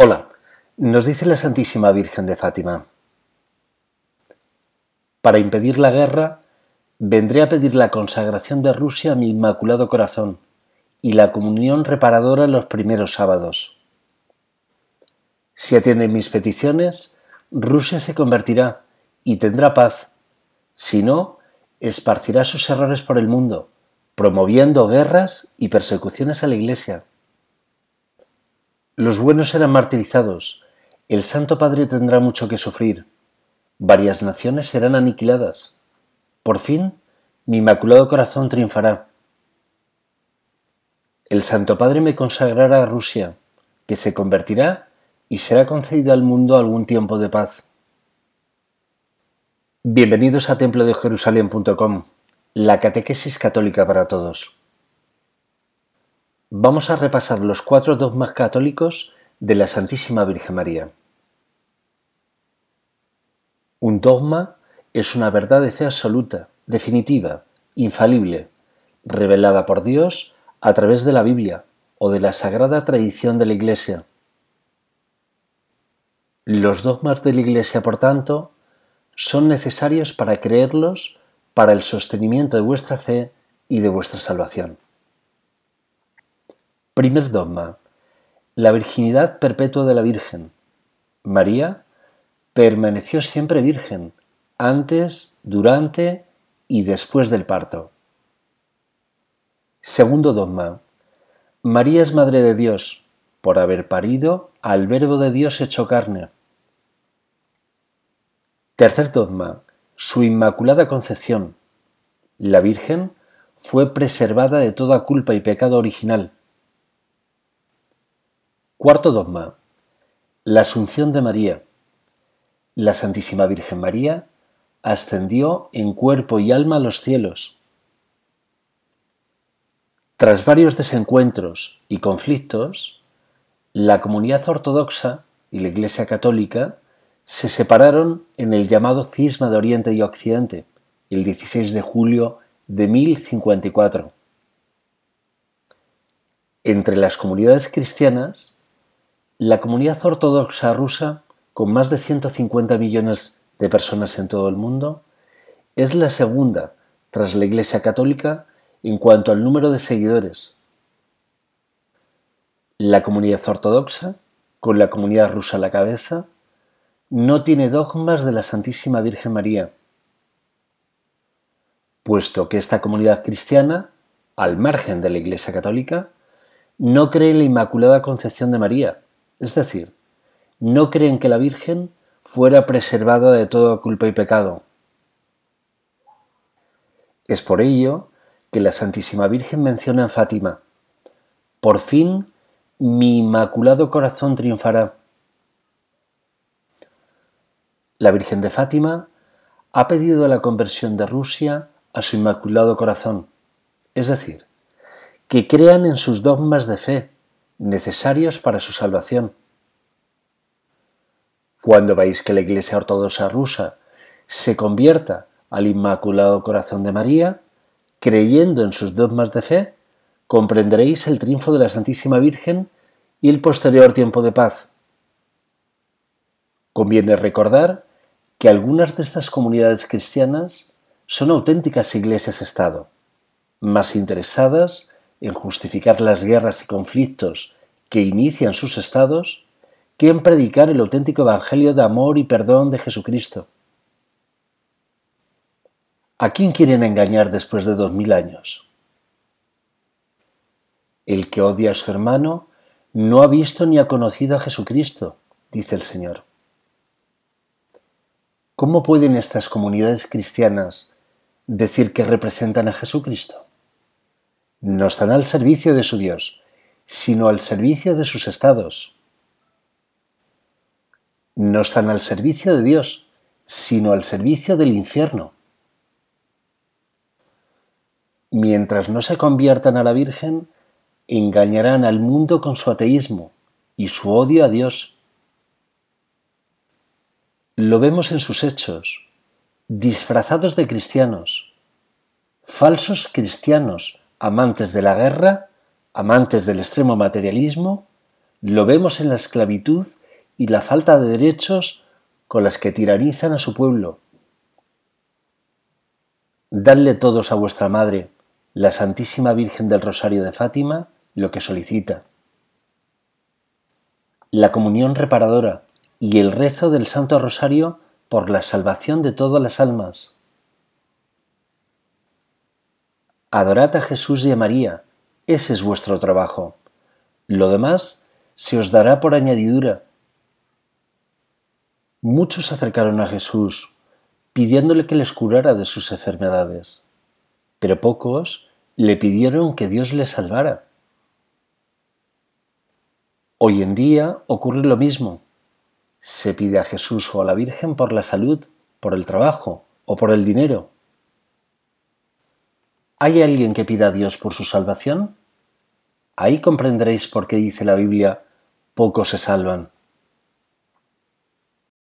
Hola, nos dice la Santísima Virgen de Fátima. Para impedir la guerra, vendré a pedir la consagración de Rusia a mi Inmaculado Corazón y la comunión reparadora los primeros sábados. Si atienden mis peticiones, Rusia se convertirá y tendrá paz. Si no, esparcirá sus errores por el mundo, promoviendo guerras y persecuciones a la Iglesia. Los buenos serán martirizados, el Santo Padre tendrá mucho que sufrir, varias naciones serán aniquiladas. Por fin, mi Inmaculado Corazón triunfará. El Santo Padre me consagrará a Rusia, que se convertirá y será concedido al mundo algún tiempo de paz. Bienvenidos a templo de Jerusalén.com, la catequesis católica para todos vamos a repasar los cuatro dogmas católicos de la Santísima Virgen María. Un dogma es una verdad de fe absoluta, definitiva, infalible, revelada por Dios a través de la Biblia o de la sagrada tradición de la Iglesia. Los dogmas de la Iglesia, por tanto, son necesarios para creerlos para el sostenimiento de vuestra fe y de vuestra salvación. Primer dogma. La virginidad perpetua de la Virgen. María permaneció siempre virgen, antes, durante y después del parto. Segundo dogma. María es Madre de Dios, por haber parido al Verbo de Dios hecho carne. Tercer dogma. Su Inmaculada Concepción. La Virgen fue preservada de toda culpa y pecado original Cuarto dogma. La Asunción de María. La Santísima Virgen María ascendió en cuerpo y alma a los cielos. Tras varios desencuentros y conflictos, la comunidad ortodoxa y la Iglesia católica se separaron en el llamado Cisma de Oriente y Occidente, el 16 de julio de 1054. Entre las comunidades cristianas la comunidad ortodoxa rusa, con más de 150 millones de personas en todo el mundo, es la segunda, tras la Iglesia Católica, en cuanto al número de seguidores. La comunidad ortodoxa, con la comunidad rusa a la cabeza, no tiene dogmas de la Santísima Virgen María, puesto que esta comunidad cristiana, al margen de la Iglesia Católica, no cree en la Inmaculada Concepción de María, es decir, no creen que la Virgen fuera preservada de toda culpa y pecado. Es por ello que la Santísima Virgen menciona en Fátima, por fin mi inmaculado corazón triunfará. La Virgen de Fátima ha pedido la conversión de Rusia a su inmaculado corazón, es decir, que crean en sus dogmas de fe, necesarios para su salvación. Cuando veis que la Iglesia Ortodoxa rusa se convierta al Inmaculado Corazón de María, creyendo en sus dogmas de fe, comprenderéis el triunfo de la Santísima Virgen y el posterior tiempo de paz. Conviene recordar que algunas de estas comunidades cristianas son auténticas iglesias-estado, más interesadas en justificar las guerras y conflictos que inician sus estados que en predicar el auténtico Evangelio de amor y perdón de Jesucristo. ¿A quién quieren engañar después de dos mil años? El que odia a su hermano no ha visto ni ha conocido a Jesucristo, dice el Señor. ¿Cómo pueden estas comunidades cristianas decir que representan a Jesucristo? No están al servicio de su Dios, sino al servicio de sus estados. No están al servicio de Dios, sino al servicio del infierno. Mientras no se conviertan a la Virgen, engañarán al mundo con su ateísmo y su odio a Dios. Lo vemos en sus hechos, disfrazados de cristianos, falsos cristianos, amantes de la guerra, amantes del extremo materialismo, Lo vemos en la esclavitud y la falta de derechos con las que tiranizan a su pueblo. Dadle todos a vuestra Madre, la Santísima Virgen del Rosario de Fátima, lo que solicita. La comunión reparadora y el rezo del Santo Rosario por la salvación de todas las almas. Adorad a Jesús y a María, ese es vuestro trabajo. Lo demás se os dará por añadidura. Muchos se acercaron a Jesús pidiéndole que les curara de sus enfermedades, pero pocos le pidieron que Dios les salvara. Hoy en día ocurre lo mismo. Se pide a Jesús o a la Virgen por la salud, por el trabajo o por el dinero. ¿Hay alguien que pida a Dios por su salvación? Ahí comprenderéis por qué dice la Biblia, pocos se salvan.